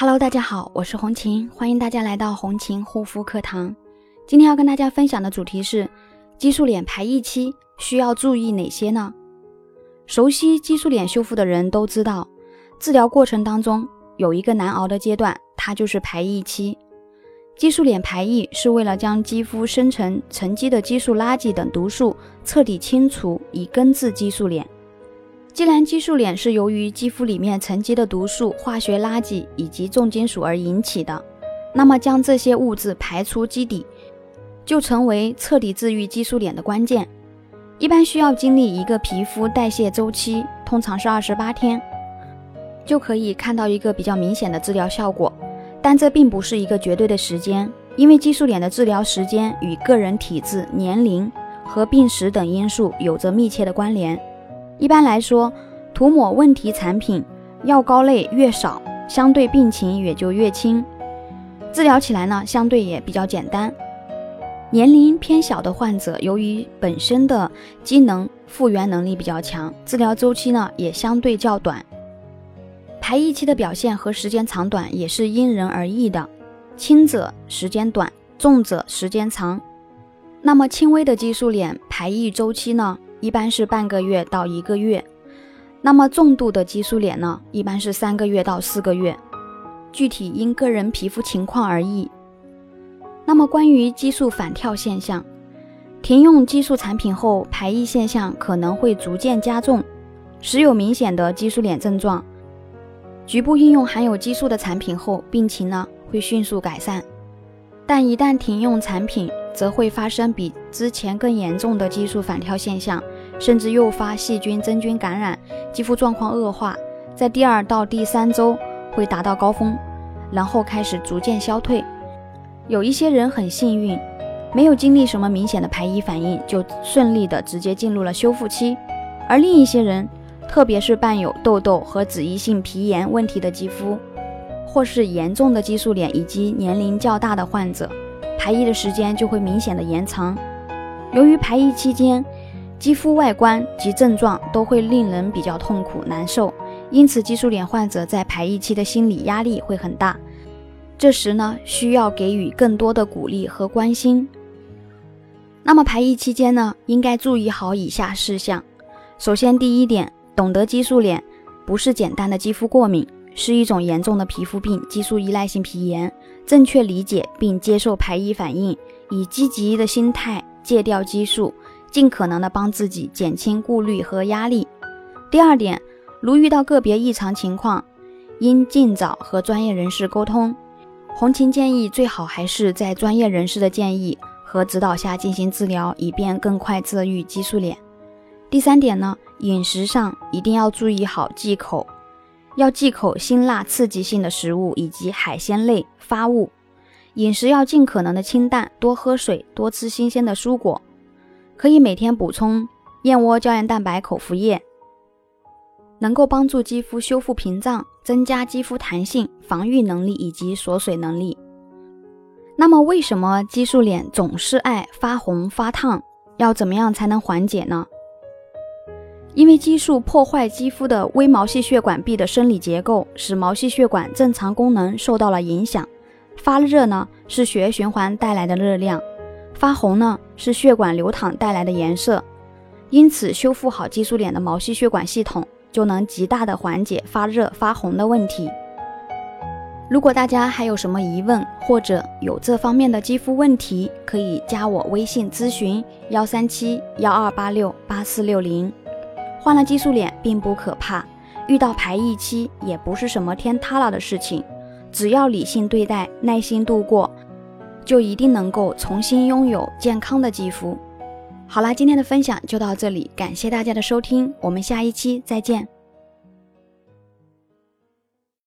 Hello，大家好，我是红琴，欢迎大家来到红琴护肤课堂。今天要跟大家分享的主题是激素脸排异期需要注意哪些呢？熟悉激素脸修复的人都知道，治疗过程当中有一个难熬的阶段，它就是排异期。激素脸排异是为了将肌肤生成沉积的激素垃圾等毒素彻底清除，以根治激素脸。既然激素脸是由于肌肤里面沉积的毒素、化学垃圾以及重金属而引起的，那么将这些物质排出基底，就成为彻底治愈激素脸的关键。一般需要经历一个皮肤代谢周期，通常是二十八天，就可以看到一个比较明显的治疗效果。但这并不是一个绝对的时间，因为激素脸的治疗时间与个人体质、年龄和病史等因素有着密切的关联。一般来说，涂抹问题产品药膏类越少，相对病情也就越轻，治疗起来呢相对也比较简单。年龄偏小的患者，由于本身的机能复原能力比较强，治疗周期呢也相对较短。排异期的表现和时间长短也是因人而异的，轻者时间短，重者时间长。那么轻微的激素脸排异周期呢？一般是半个月到一个月，那么重度的激素脸呢，一般是三个月到四个月，具体因个人皮肤情况而异。那么关于激素反跳现象，停用激素产品后，排异现象可能会逐渐加重，时有明显的激素脸症状。局部应用含有激素的产品后，病情呢会迅速改善，但一旦停用产品，则会发生比之前更严重的激素反跳现象，甚至诱发细菌、真菌感染，肌肤状况恶化，在第二到第三周会达到高峰，然后开始逐渐消退。有一些人很幸运，没有经历什么明显的排异反应，就顺利的直接进入了修复期；而另一些人，特别是伴有痘痘和脂溢性皮炎问题的肌肤，或是严重的激素脸以及年龄较大的患者。排异的时间就会明显的延长。由于排异期间，肌肤外观及症状都会令人比较痛苦难受，因此激素脸患者在排异期的心理压力会很大。这时呢，需要给予更多的鼓励和关心。那么排异期间呢，应该注意好以下事项。首先，第一点，懂得激素脸不是简单的肌肤过敏。是一种严重的皮肤病，激素依赖性皮炎。正确理解并接受排异反应，以积极的心态戒掉激素，尽可能的帮自己减轻顾虑和压力。第二点，如遇到个别异常情况，应尽早和专业人士沟通。红琴建议最好还是在专业人士的建议和指导下进行治疗，以便更快治愈激素脸。第三点呢，饮食上一定要注意好忌口。要忌口辛辣刺激性的食物以及海鲜类发物，饮食要尽可能的清淡，多喝水，多吃新鲜的蔬果，可以每天补充燕窝胶原蛋白口服液，能够帮助肌肤修复屏障，增加肌肤弹性、防御能力以及锁水能力。那么，为什么激素脸总是爱发红发烫？要怎么样才能缓解呢？因为激素破坏肌肤的微毛细血管壁的生理结构，使毛细血管正常功能受到了影响。发热呢是血液循环带来的热量，发红呢是血管流淌带来的颜色。因此，修复好激素脸的毛细血管系统，就能极大的缓解发热发红的问题。如果大家还有什么疑问，或者有这方面的肌肤问题，可以加我微信咨询：幺三七幺二八六八四六零。换了激素脸并不可怕，遇到排异期也不是什么天塌了的事情，只要理性对待，耐心度过，就一定能够重新拥有健康的肌肤。好啦，今天的分享就到这里，感谢大家的收听，我们下一期再见。